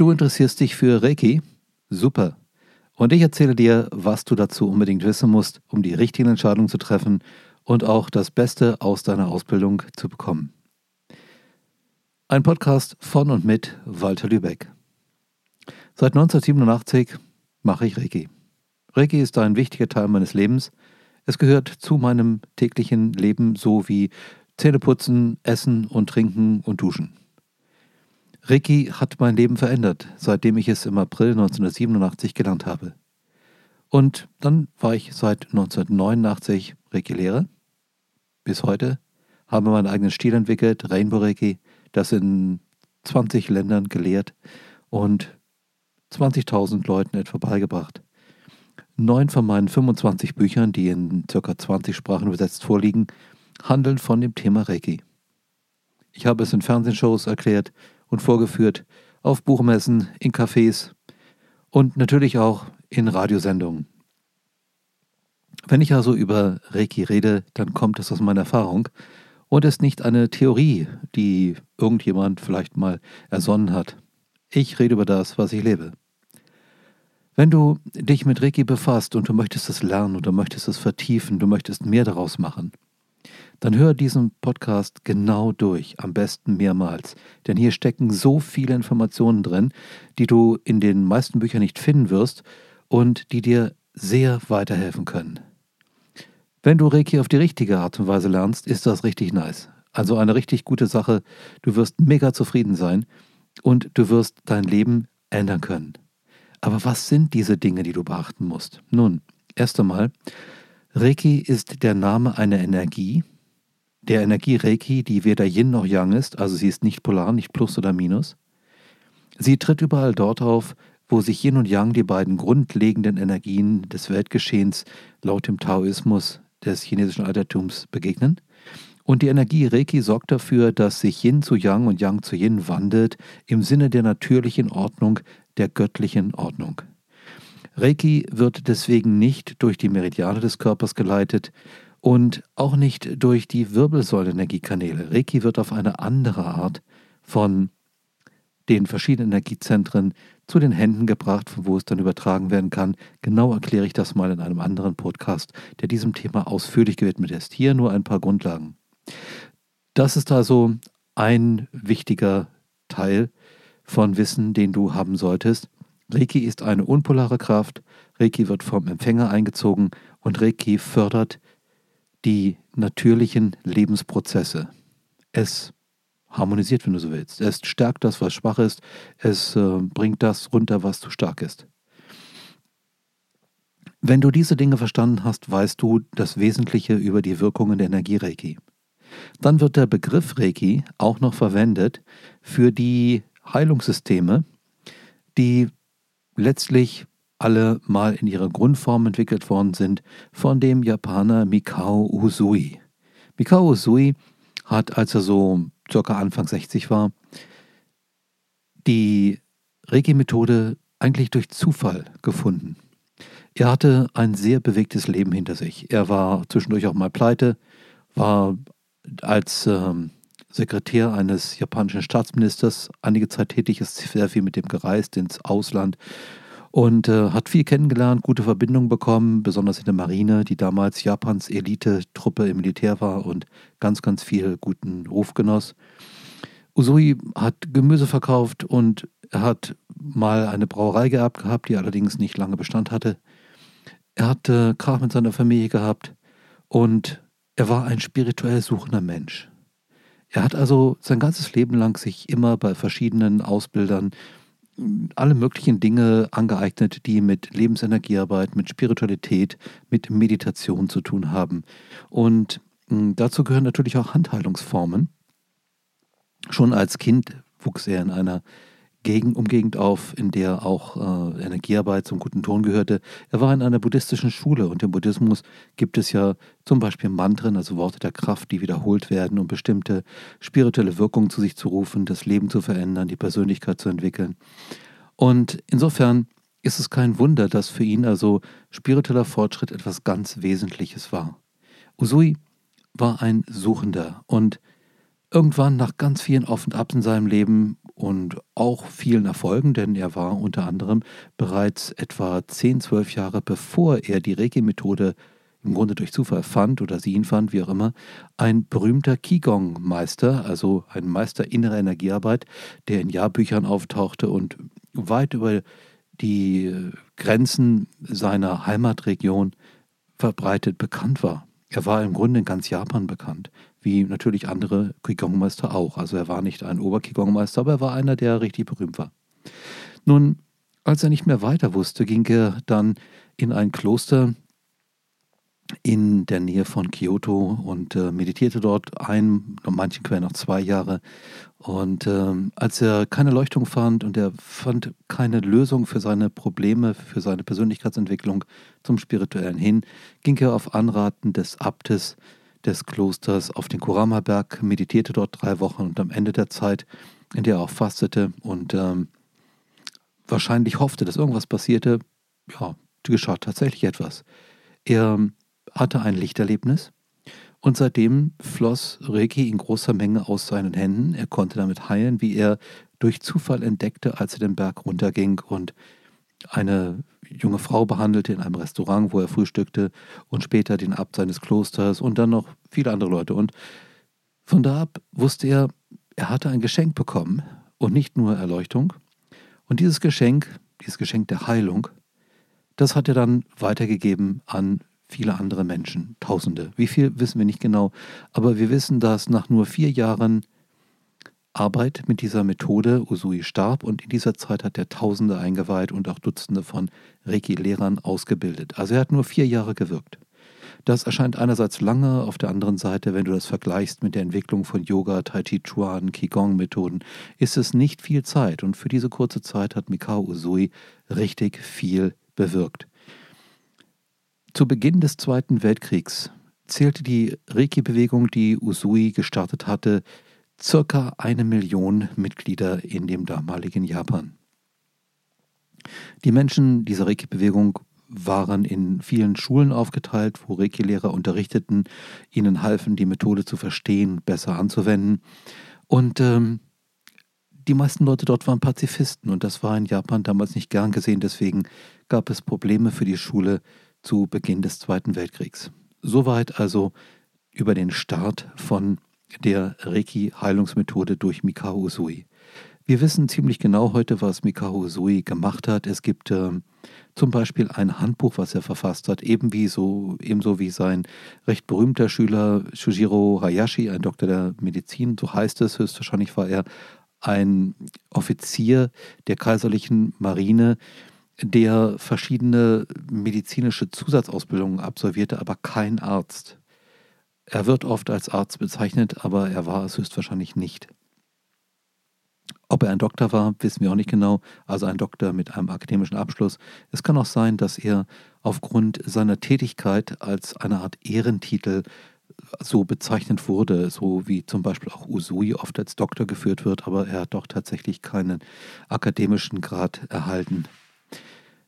Du interessierst dich für Reiki? Super. Und ich erzähle dir, was du dazu unbedingt wissen musst, um die richtigen Entscheidungen zu treffen und auch das Beste aus deiner Ausbildung zu bekommen. Ein Podcast von und mit Walter Lübeck. Seit 1987 mache ich Reiki. Reiki ist ein wichtiger Teil meines Lebens. Es gehört zu meinem täglichen Leben so wie Zähneputzen, Essen und Trinken und Duschen. Reiki hat mein Leben verändert, seitdem ich es im April 1987 gelernt habe. Und dann war ich seit 1989 Reiki-Lehrer. Bis heute habe meinen eigenen Stil entwickelt, Rainbow Reiki, das in 20 Ländern gelehrt und 20.000 Leuten etwa beigebracht. Neun von meinen 25 Büchern, die in ca. 20 Sprachen übersetzt vorliegen, handeln von dem Thema Reiki. Ich habe es in Fernsehshows erklärt und vorgeführt, auf Buchmessen, in Cafés und natürlich auch in Radiosendungen. Wenn ich also über Reiki rede, dann kommt es aus meiner Erfahrung und ist nicht eine Theorie, die irgendjemand vielleicht mal ersonnen hat. Ich rede über das, was ich lebe. Wenn du dich mit Reiki befasst und du möchtest es lernen oder möchtest es vertiefen, du möchtest mehr daraus machen, dann hör diesen Podcast genau durch, am besten mehrmals. Denn hier stecken so viele Informationen drin, die du in den meisten Büchern nicht finden wirst und die dir sehr weiterhelfen können. Wenn du Reiki auf die richtige Art und Weise lernst, ist das richtig nice. Also eine richtig gute Sache. Du wirst mega zufrieden sein und du wirst dein Leben ändern können. Aber was sind diese Dinge, die du beachten musst? Nun, erst einmal, Reiki ist der Name einer Energie, der Energie Reiki, die weder Yin noch Yang ist, also sie ist nicht polar, nicht Plus oder Minus. Sie tritt überall dort auf, wo sich Yin und Yang, die beiden grundlegenden Energien des Weltgeschehens laut dem Taoismus des chinesischen Altertums, begegnen. Und die Energie Reiki sorgt dafür, dass sich Yin zu Yang und Yang zu Yin wandelt im Sinne der natürlichen Ordnung, der göttlichen Ordnung. Reiki wird deswegen nicht durch die Meridiane des Körpers geleitet, und auch nicht durch die Wirbelsäulenenergiekanäle. Reiki wird auf eine andere Art von den verschiedenen Energiezentren zu den Händen gebracht, von wo es dann übertragen werden kann. Genau erkläre ich das mal in einem anderen Podcast, der diesem Thema ausführlich gewidmet ist. Hier nur ein paar Grundlagen. Das ist also ein wichtiger Teil von Wissen, den du haben solltest. Reiki ist eine unpolare Kraft, Reiki wird vom Empfänger eingezogen und Reiki fördert die natürlichen Lebensprozesse. Es harmonisiert, wenn du so willst. Es stärkt das, was schwach ist. Es äh, bringt das runter, was zu stark ist. Wenn du diese Dinge verstanden hast, weißt du das Wesentliche über die Wirkungen der Energie Reiki. Dann wird der Begriff Reiki auch noch verwendet für die Heilungssysteme, die letztlich alle mal in ihrer Grundform entwickelt worden sind von dem Japaner Mikao Usui. Mikao Usui hat, als er so circa Anfang 60 war, die Reiki-Methode eigentlich durch Zufall gefunden. Er hatte ein sehr bewegtes Leben hinter sich. Er war zwischendurch auch mal pleite, war als ähm, Sekretär eines japanischen Staatsministers einige Zeit tätig, ist sehr viel mit dem gereist ins Ausland, und äh, hat viel kennengelernt, gute Verbindungen bekommen, besonders in der Marine, die damals Japans Elite-Truppe im Militär war und ganz, ganz viel guten Ruf genoss. Usui hat Gemüse verkauft und er hat mal eine Brauerei gehabt, gehabt, die allerdings nicht lange Bestand hatte. Er hatte Krach mit seiner Familie gehabt und er war ein spirituell suchender Mensch. Er hat also sein ganzes Leben lang sich immer bei verschiedenen Ausbildern alle möglichen Dinge angeeignet, die mit Lebensenergiearbeit, mit Spiritualität, mit Meditation zu tun haben. Und hm, dazu gehören natürlich auch Handheilungsformen. Schon als Kind wuchs er in einer Gegend, Umgegend auf, in der auch äh, Energiearbeit zum guten Ton gehörte. Er war in einer buddhistischen Schule und im Buddhismus gibt es ja zum Beispiel Mantren, also Worte der Kraft, die wiederholt werden, um bestimmte spirituelle Wirkungen zu sich zu rufen, das Leben zu verändern, die Persönlichkeit zu entwickeln. Und insofern ist es kein Wunder, dass für ihn also spiritueller Fortschritt etwas ganz Wesentliches war. Usui war ein Suchender und Irgendwann nach ganz vielen Auf und Abs in seinem Leben und auch vielen Erfolgen, denn er war unter anderem bereits etwa 10, 12 Jahre bevor er die Reiki-Methode im Grunde durch Zufall fand oder sie ihn fand, wie auch immer, ein berühmter Qigong-Meister, also ein Meister innerer Energiearbeit, der in Jahrbüchern auftauchte und weit über die Grenzen seiner Heimatregion verbreitet bekannt war. Er war im Grunde in ganz Japan bekannt, wie natürlich andere Qigong-Meister auch. Also er war nicht ein Ober-Qigong-Meister, aber er war einer, der richtig berühmt war. Nun, als er nicht mehr weiter wusste, ging er dann in ein Kloster in der Nähe von Kyoto und äh, meditierte dort ein, in manchen Quellen noch zwei Jahre. Und äh, als er keine Leuchtung fand und er fand keine Lösung für seine Probleme, für seine Persönlichkeitsentwicklung zum Spirituellen hin, ging er auf Anraten des Abtes des Klosters auf den Kurama-Berg, meditierte dort drei Wochen und am Ende der Zeit, in der er auch fastete und ähm, wahrscheinlich hoffte, dass irgendwas passierte, ja, geschah tatsächlich etwas. Er hatte ein Lichterlebnis und seitdem floss Reiki in großer Menge aus seinen Händen. Er konnte damit heilen, wie er durch Zufall entdeckte, als er den Berg runterging und eine junge Frau behandelte in einem Restaurant, wo er frühstückte und später den Abt seines Klosters und dann noch viele andere Leute. Und von da ab wusste er, er hatte ein Geschenk bekommen und nicht nur Erleuchtung. Und dieses Geschenk, dieses Geschenk der Heilung, das hat er dann weitergegeben an viele andere Menschen, Tausende. Wie viel wissen wir nicht genau, aber wir wissen, dass nach nur vier Jahren Arbeit mit dieser Methode Usui starb und in dieser Zeit hat er Tausende eingeweiht und auch Dutzende von Reiki-Lehrern ausgebildet. Also er hat nur vier Jahre gewirkt. Das erscheint einerseits lange, auf der anderen Seite, wenn du das vergleichst mit der Entwicklung von Yoga, Tai Chi Chuan, Qigong-Methoden, ist es nicht viel Zeit und für diese kurze Zeit hat Mikao Usui richtig viel bewirkt. Zu Beginn des Zweiten Weltkriegs zählte die Reiki-Bewegung, die Usui gestartet hatte, circa eine Million Mitglieder in dem damaligen Japan. Die Menschen dieser Reiki-Bewegung waren in vielen Schulen aufgeteilt, wo Reiki-Lehrer unterrichteten, ihnen halfen, die Methode zu verstehen, besser anzuwenden. Und ähm, die meisten Leute dort waren Pazifisten und das war in Japan damals nicht gern gesehen. Deswegen gab es Probleme für die Schule, zu Beginn des Zweiten Weltkriegs. Soweit also über den Start von der Reiki-Heilungsmethode durch Mikao Usui. Wir wissen ziemlich genau heute, was Mikao Usui gemacht hat. Es gibt äh, zum Beispiel ein Handbuch, was er verfasst hat, eben so, ebenso wie sein recht berühmter Schüler Shujiro Hayashi, ein Doktor der Medizin, so heißt es, höchstwahrscheinlich war er ein Offizier der kaiserlichen Marine, der verschiedene medizinische Zusatzausbildungen absolvierte, aber kein Arzt. Er wird oft als Arzt bezeichnet, aber er war es höchstwahrscheinlich nicht. Ob er ein Doktor war, wissen wir auch nicht genau, also ein Doktor mit einem akademischen Abschluss. Es kann auch sein, dass er aufgrund seiner Tätigkeit als eine Art Ehrentitel so bezeichnet wurde, so wie zum Beispiel auch Usui oft als Doktor geführt wird, aber er hat doch tatsächlich keinen akademischen Grad erhalten.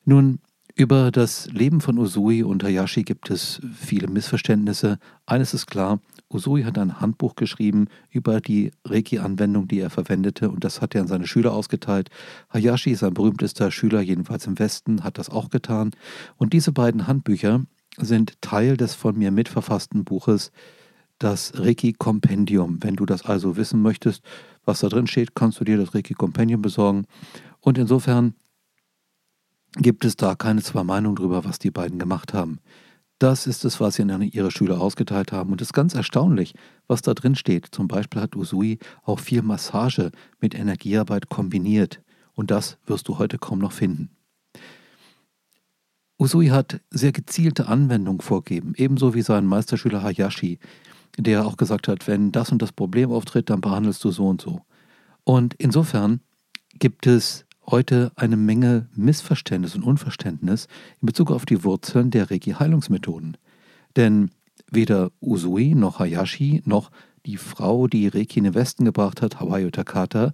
Nun, über das Leben von Usui und Hayashi gibt es viele Missverständnisse. Eines ist klar, Usui hat ein Handbuch geschrieben über die Reiki-Anwendung, die er verwendete, und das hat er an seine Schüler ausgeteilt. Hayashi, sein berühmtester Schüler, jedenfalls im Westen, hat das auch getan. Und diese beiden Handbücher sind Teil des von mir mitverfassten Buches, das Reiki-Kompendium. Wenn du das also wissen möchtest, was da drin steht, kannst du dir das Reiki-Kompendium besorgen. Und insofern gibt es da keine zwei Meinungen darüber, was die beiden gemacht haben. Das ist es, was sie an ihre Schüler ausgeteilt haben. Und es ist ganz erstaunlich, was da drin steht. Zum Beispiel hat Usui auch viel Massage mit Energiearbeit kombiniert. Und das wirst du heute kaum noch finden. Usui hat sehr gezielte Anwendung vorgegeben, ebenso wie sein Meisterschüler Hayashi, der auch gesagt hat, wenn das und das Problem auftritt, dann behandelst du so und so. Und insofern gibt es heute eine Menge Missverständnis und Unverständnis in Bezug auf die Wurzeln der Reiki-Heilungsmethoden. Denn weder Usui noch Hayashi noch die Frau, die Reiki in den Westen gebracht hat, Hawaii Takata,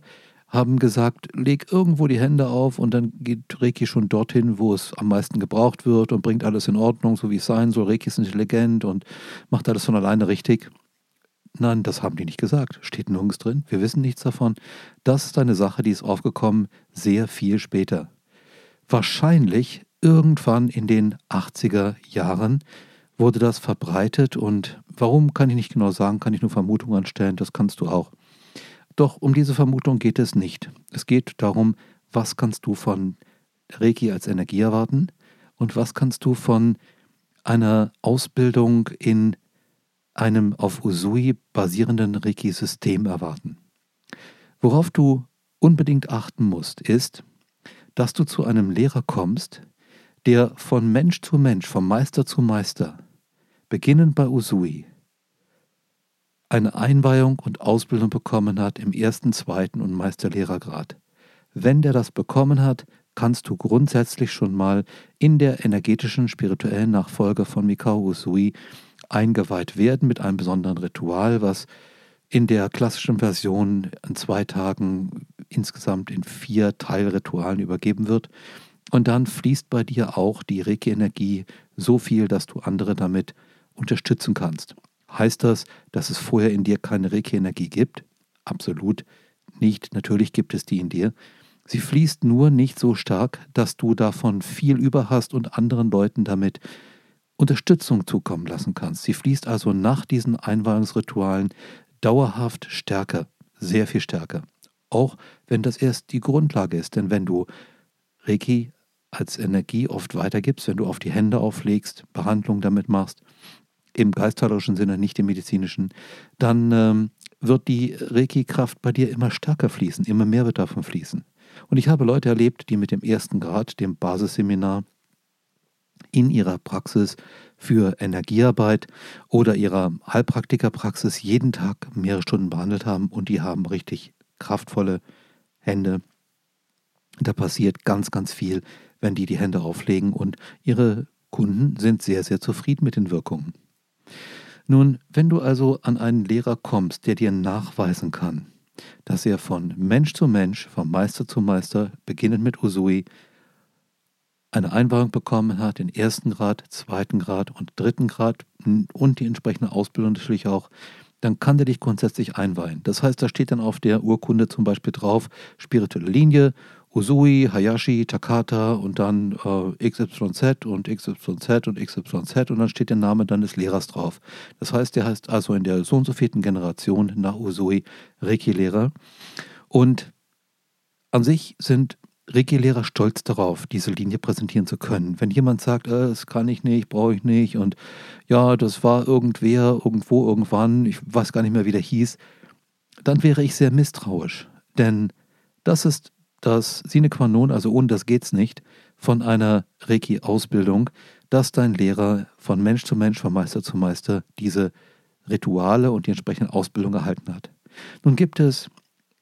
haben gesagt, leg irgendwo die Hände auf und dann geht Reiki schon dorthin, wo es am meisten gebraucht wird und bringt alles in Ordnung, so wie es sein soll. Reiki ist intelligent und macht alles von alleine richtig. Nein, das haben die nicht gesagt. Steht nirgends drin. Wir wissen nichts davon. Das ist eine Sache, die ist aufgekommen sehr viel später. Wahrscheinlich irgendwann in den 80er Jahren wurde das verbreitet und warum kann ich nicht genau sagen, kann ich nur Vermutungen anstellen, das kannst du auch. Doch um diese Vermutung geht es nicht. Es geht darum, was kannst du von Reiki als Energie erwarten und was kannst du von einer Ausbildung in einem auf Usui basierenden Reiki-System erwarten. Worauf du unbedingt achten musst, ist, dass du zu einem Lehrer kommst, der von Mensch zu Mensch, vom Meister zu Meister, beginnend bei Usui, eine Einweihung und Ausbildung bekommen hat im ersten, zweiten und Meisterlehrergrad. Wenn der das bekommen hat, kannst du grundsätzlich schon mal in der energetischen spirituellen Nachfolge von Mikao Usui eingeweiht werden mit einem besonderen Ritual, was in der klassischen Version an zwei Tagen insgesamt in vier Teilritualen übergeben wird. Und dann fließt bei dir auch die Reiki-Energie so viel, dass du andere damit unterstützen kannst. Heißt das, dass es vorher in dir keine Reiki-Energie gibt? Absolut nicht. Natürlich gibt es die in dir. Sie fließt nur nicht so stark, dass du davon viel über hast und anderen Leuten damit Unterstützung zukommen lassen kannst. Sie fließt also nach diesen Einweihungsritualen dauerhaft stärker, sehr viel stärker. Auch wenn das erst die Grundlage ist, denn wenn du Reiki als Energie oft weitergibst, wenn du auf die Hände auflegst, Behandlung damit machst, im geistheilerischen Sinne, nicht im medizinischen, dann ähm, wird die Reiki-Kraft bei dir immer stärker fließen, immer mehr wird davon fließen. Und ich habe Leute erlebt, die mit dem ersten Grad, dem Basisseminar, in ihrer Praxis für Energiearbeit oder ihrer Heilpraktikerpraxis jeden Tag mehrere Stunden behandelt haben und die haben richtig kraftvolle Hände. Da passiert ganz, ganz viel, wenn die die Hände auflegen und ihre Kunden sind sehr, sehr zufrieden mit den Wirkungen. Nun, wenn du also an einen Lehrer kommst, der dir nachweisen kann, dass er von Mensch zu Mensch, von Meister zu Meister, beginnend mit Usui, eine Einweihung bekommen hat, den ersten Grad, zweiten Grad und dritten Grad und die entsprechende Ausbildung natürlich auch, dann kann der dich grundsätzlich einweihen. Das heißt, da steht dann auf der Urkunde zum Beispiel drauf, spirituelle Linie, Usui, Hayashi, Takata und dann äh, XYZ und XYZ und XYZ und dann steht der Name dann des Lehrers drauf. Das heißt, der heißt also in der so und so vierten Generation nach Usui Reiki-Lehrer. Und an sich sind Reiki-Lehrer stolz darauf, diese Linie präsentieren zu können. Wenn jemand sagt, äh, das kann ich nicht, brauche ich nicht und ja, das war irgendwer, irgendwo, irgendwann, ich weiß gar nicht mehr, wie der hieß, dann wäre ich sehr misstrauisch. Denn das ist das Sine qua non, also ohne das geht's nicht, von einer Reiki-Ausbildung, dass dein Lehrer von Mensch zu Mensch, von Meister zu Meister diese Rituale und die entsprechende Ausbildung erhalten hat. Nun gibt es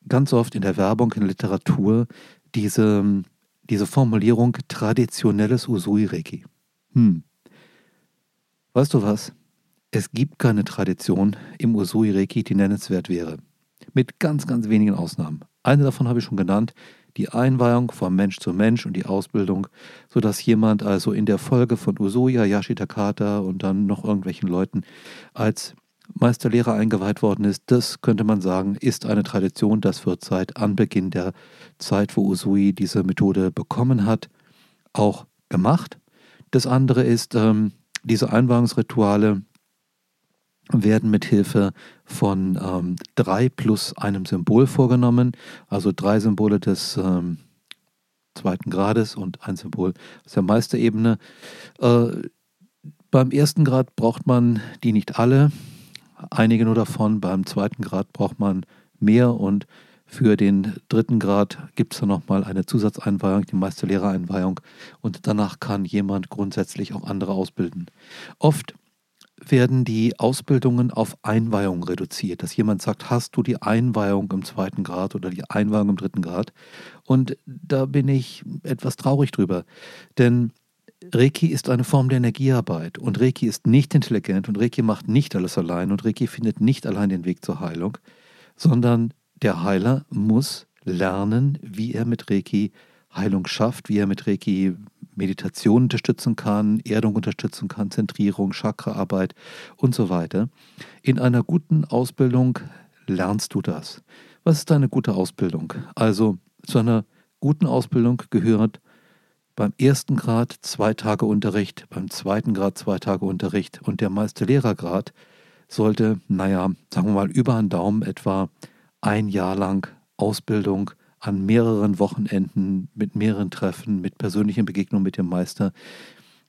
ganz oft in der Werbung, in der Literatur diese, diese Formulierung traditionelles Usui-Reiki. Hm. Weißt du was? Es gibt keine Tradition im Usui-Reiki, die nennenswert wäre. Mit ganz, ganz wenigen Ausnahmen. Eine davon habe ich schon genannt, die Einweihung vom Mensch zu Mensch und die Ausbildung, sodass jemand also in der Folge von Usuya, Yashitakata und dann noch irgendwelchen Leuten als Meisterlehrer eingeweiht worden ist, das könnte man sagen, ist eine Tradition. Das wird seit Anbeginn der Zeit, wo Usui diese Methode bekommen hat, auch gemacht. Das andere ist, ähm, diese Einweihungsrituale werden mit Hilfe von ähm, drei plus einem Symbol vorgenommen, also drei Symbole des ähm, zweiten Grades und ein Symbol aus der Meisterebene. Äh, beim ersten Grad braucht man die nicht alle, einige nur davon. Beim zweiten Grad braucht man mehr und für den dritten Grad gibt es dann nochmal eine Zusatzeinweihung, die Meisterlehrereinweihung und danach kann jemand grundsätzlich auch andere ausbilden. Oft werden die Ausbildungen auf Einweihung reduziert, dass jemand sagt, hast du die Einweihung im zweiten Grad oder die Einweihung im dritten Grad? Und da bin ich etwas traurig drüber, denn Reiki ist eine Form der Energiearbeit und Reiki ist nicht intelligent und Reiki macht nicht alles allein und Reiki findet nicht allein den Weg zur Heilung, sondern der Heiler muss lernen, wie er mit Reiki Heilung schafft, wie er mit Reiki Meditation unterstützen kann, Erdung unterstützen kann, Zentrierung, Chakraarbeit und so weiter. In einer guten Ausbildung lernst du das. Was ist eine gute Ausbildung? Also zu einer guten Ausbildung gehört beim ersten Grad zwei Tage Unterricht, beim zweiten Grad zwei Tage Unterricht und der Meisterlehrergrad sollte, naja, sagen wir mal über einen Daumen etwa ein Jahr lang Ausbildung an mehreren Wochenenden mit mehreren Treffen, mit persönlichen Begegnungen mit dem Meister,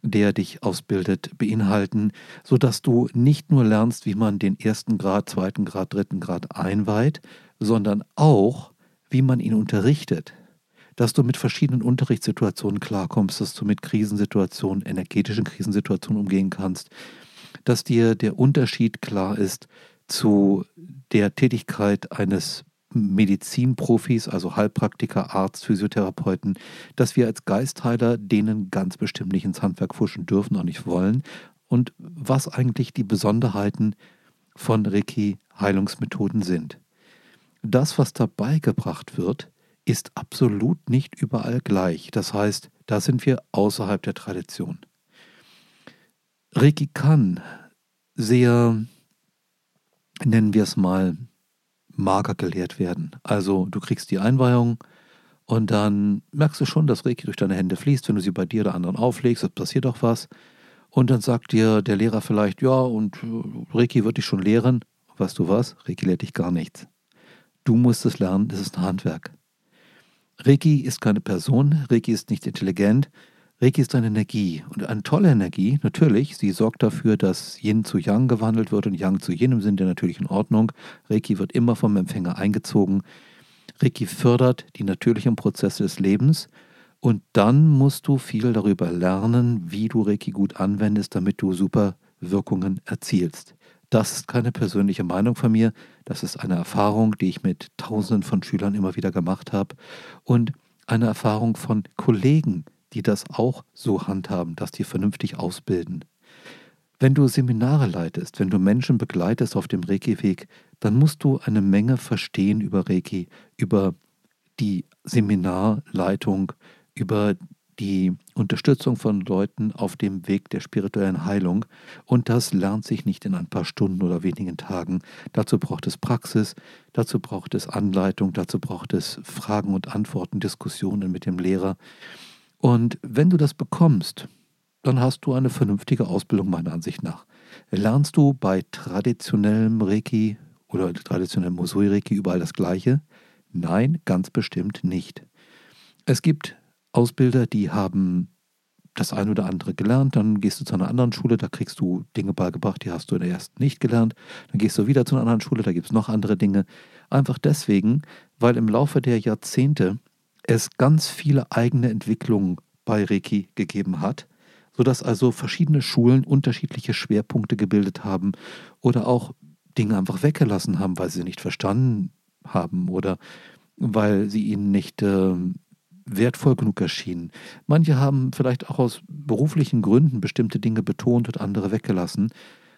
der dich ausbildet, beinhalten, sodass du nicht nur lernst, wie man den ersten Grad, zweiten Grad, dritten Grad einweiht, sondern auch, wie man ihn unterrichtet. Dass du mit verschiedenen Unterrichtssituationen klarkommst, dass du mit Krisensituationen, energetischen Krisensituationen umgehen kannst, dass dir der Unterschied klar ist zu der Tätigkeit eines Medizinprofis, also Heilpraktiker, Arzt, Physiotherapeuten, dass wir als Geistheiler denen ganz bestimmt nicht ins Handwerk fuschen dürfen und nicht wollen und was eigentlich die Besonderheiten von Reiki-Heilungsmethoden sind. Das, was dabei gebracht wird, ist absolut nicht überall gleich. Das heißt, da sind wir außerhalb der Tradition. Reiki kann sehr, nennen wir es mal, mager gelehrt werden. Also du kriegst die Einweihung und dann merkst du schon, dass Reiki durch deine Hände fließt, wenn du sie bei dir oder anderen auflegst, es passiert auch was. Und dann sagt dir der Lehrer vielleicht, ja, und äh, Reiki wird dich schon lehren. Weißt du was? Reiki lehrt dich gar nichts. Du musst es lernen, das ist ein Handwerk. Reiki ist keine Person, Reiki ist nicht intelligent, Reiki ist eine Energie und eine tolle Energie, natürlich. Sie sorgt dafür, dass Yin zu Yang gewandelt wird und Yang zu Yin im Sinne der natürlichen Ordnung. Reiki wird immer vom Empfänger eingezogen. Reiki fördert die natürlichen Prozesse des Lebens und dann musst du viel darüber lernen, wie du Reiki gut anwendest, damit du super Wirkungen erzielst. Das ist keine persönliche Meinung von mir, das ist eine Erfahrung, die ich mit Tausenden von Schülern immer wieder gemacht habe und eine Erfahrung von Kollegen, die das auch so handhaben, dass die vernünftig ausbilden. Wenn du Seminare leitest, wenn du Menschen begleitest auf dem Reiki-Weg, dann musst du eine Menge verstehen über Reiki, über die Seminarleitung, über die Unterstützung von Leuten auf dem Weg der spirituellen Heilung. Und das lernt sich nicht in ein paar Stunden oder wenigen Tagen. Dazu braucht es Praxis, dazu braucht es Anleitung, dazu braucht es Fragen und Antworten, Diskussionen mit dem Lehrer. Und wenn du das bekommst, dann hast du eine vernünftige Ausbildung meiner Ansicht nach. Lernst du bei traditionellem Reiki oder traditionellem Mosui-Reiki überall das Gleiche? Nein, ganz bestimmt nicht. Es gibt Ausbilder, die haben das eine oder andere gelernt, dann gehst du zu einer anderen Schule, da kriegst du Dinge beigebracht, die hast du in der ersten nicht gelernt, dann gehst du wieder zu einer anderen Schule, da gibt es noch andere Dinge. Einfach deswegen, weil im Laufe der Jahrzehnte es ganz viele eigene Entwicklungen bei Reiki gegeben hat, sodass also verschiedene Schulen unterschiedliche Schwerpunkte gebildet haben oder auch Dinge einfach weggelassen haben, weil sie nicht verstanden haben oder weil sie ihnen nicht äh, wertvoll genug erschienen. Manche haben vielleicht auch aus beruflichen Gründen bestimmte Dinge betont und andere weggelassen.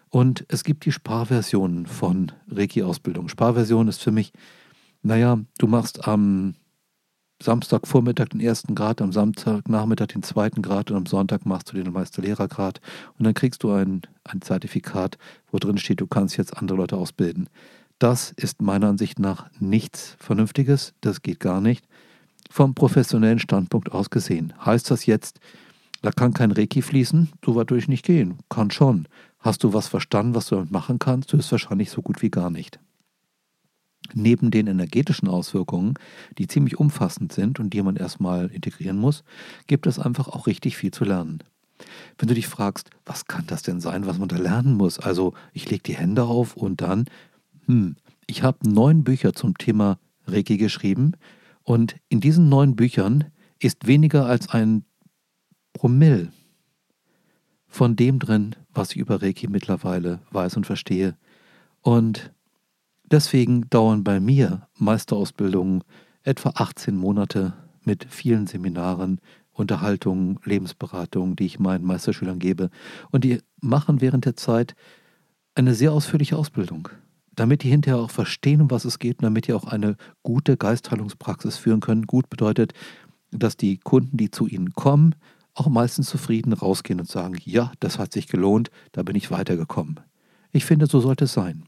Und es gibt die Sparversionen von Reiki-Ausbildung. Sparversion ist für mich, naja, du machst am Samstagvormittag den ersten Grad, am Samstagnachmittag den zweiten Grad und am Sonntag machst du den Meisterlehrergrad und dann kriegst du ein, ein Zertifikat, wo drin steht, du kannst jetzt andere Leute ausbilden. Das ist meiner Ansicht nach nichts Vernünftiges, das geht gar nicht. Vom professionellen Standpunkt aus gesehen. Heißt das jetzt, da kann kein Reiki fließen? So weit würde ich nicht gehen. Kann schon. Hast du was verstanden, was du damit machen kannst? Du ist wahrscheinlich so gut wie gar nicht. Neben den energetischen Auswirkungen, die ziemlich umfassend sind und die man erstmal integrieren muss, gibt es einfach auch richtig viel zu lernen. Wenn du dich fragst, was kann das denn sein, was man da lernen muss? Also ich lege die Hände auf und dann, hm, ich habe neun Bücher zum Thema Reiki geschrieben und in diesen neun Büchern ist weniger als ein Promille von dem drin, was ich über Reiki mittlerweile weiß und verstehe. Und Deswegen dauern bei mir Meisterausbildungen etwa 18 Monate mit vielen Seminaren, Unterhaltungen, Lebensberatungen, die ich meinen Meisterschülern gebe. Und die machen während der Zeit eine sehr ausführliche Ausbildung, damit die hinterher auch verstehen, um was es geht und damit die auch eine gute Geistheilungspraxis führen können. Gut bedeutet, dass die Kunden, die zu ihnen kommen, auch meistens zufrieden rausgehen und sagen, ja, das hat sich gelohnt, da bin ich weitergekommen. Ich finde, so sollte es sein.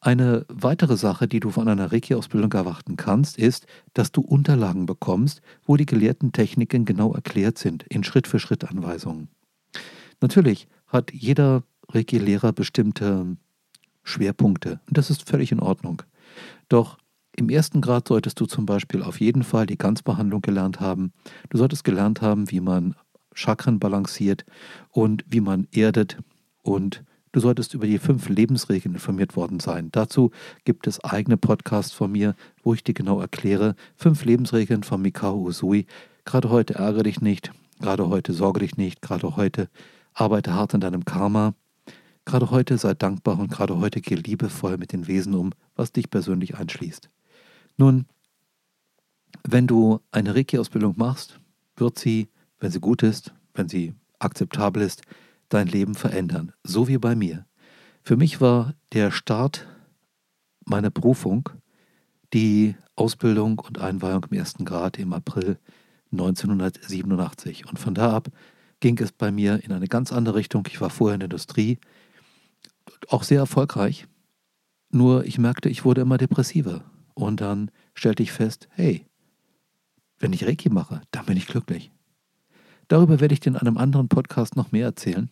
Eine weitere Sache, die du von einer Reiki-Ausbildung erwarten kannst, ist, dass du Unterlagen bekommst, wo die gelehrten Techniken genau erklärt sind, in Schritt-für-Schritt-Anweisungen. Natürlich hat jeder Reiki-Lehrer bestimmte Schwerpunkte und das ist völlig in Ordnung. Doch im ersten Grad solltest du zum Beispiel auf jeden Fall die Ganzbehandlung gelernt haben. Du solltest gelernt haben, wie man Chakren balanciert und wie man erdet. Und du solltest über die fünf Lebensregeln informiert worden sein. Dazu gibt es eigene Podcasts von mir, wo ich dir genau erkläre. Fünf Lebensregeln von Mikao Usui. Gerade heute ärgere dich nicht, gerade heute sorge dich nicht, gerade heute arbeite hart an deinem Karma. Gerade heute sei dankbar und gerade heute geh liebevoll mit den Wesen um, was dich persönlich einschließt. Nun, wenn du eine Reiki-Ausbildung machst, wird sie, wenn sie gut ist, wenn sie akzeptabel ist, dein Leben verändern, so wie bei mir. Für mich war der Start meiner Berufung die Ausbildung und Einweihung im ersten Grad im April 1987. Und von da ab ging es bei mir in eine ganz andere Richtung. Ich war vorher in der Industrie, auch sehr erfolgreich. Nur ich merkte, ich wurde immer depressiver. Und dann stellte ich fest, hey, wenn ich Reiki mache, dann bin ich glücklich. Darüber werde ich dir in einem anderen Podcast noch mehr erzählen.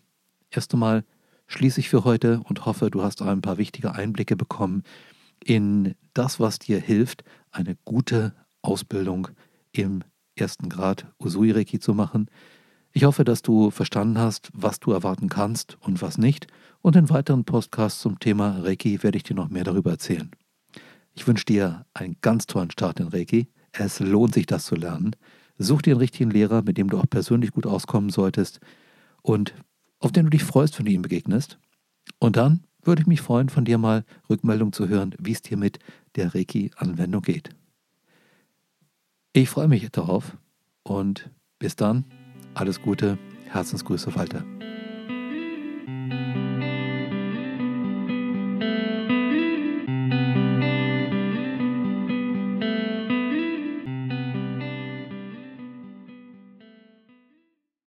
Erst einmal schließe ich für heute und hoffe, du hast ein paar wichtige Einblicke bekommen in das, was dir hilft, eine gute Ausbildung im ersten Grad Usui Reiki zu machen. Ich hoffe, dass du verstanden hast, was du erwarten kannst und was nicht. Und in weiteren Podcasts zum Thema Reiki werde ich dir noch mehr darüber erzählen. Ich wünsche dir einen ganz tollen Start in Reiki. Es lohnt sich, das zu lernen. Such dir einen richtigen Lehrer, mit dem du auch persönlich gut auskommen solltest und auf den du dich freust, wenn du ihm begegnest. Und dann würde ich mich freuen, von dir mal Rückmeldung zu hören, wie es dir mit der Reiki-Anwendung geht. Ich freue mich darauf und bis dann, alles Gute, Herzensgrüße Walter.